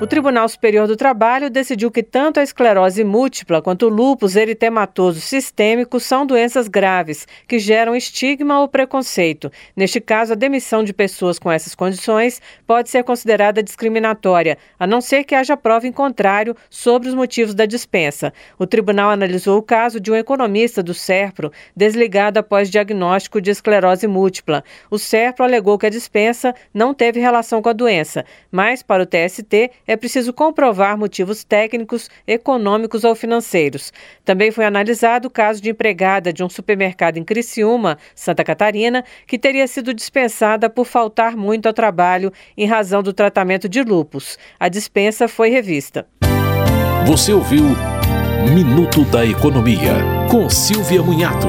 O Tribunal Superior do Trabalho decidiu que tanto a esclerose múltipla quanto o lúpus eritematoso sistêmico são doenças graves que geram estigma ou preconceito. Neste caso, a demissão de pessoas com essas condições pode ser considerada discriminatória, a não ser que haja prova em contrário sobre os motivos da dispensa. O tribunal analisou o caso de um economista do SERPRO desligado após diagnóstico de esclerose múltipla. O SERPRO alegou que a dispensa não teve relação com a doença, mas para o TST é preciso comprovar motivos técnicos, econômicos ou financeiros. Também foi analisado o caso de empregada de um supermercado em Criciúma, Santa Catarina, que teria sido dispensada por faltar muito ao trabalho em razão do tratamento de lupus. A dispensa foi revista. Você ouviu Minuto da Economia, com Silvia Munhato.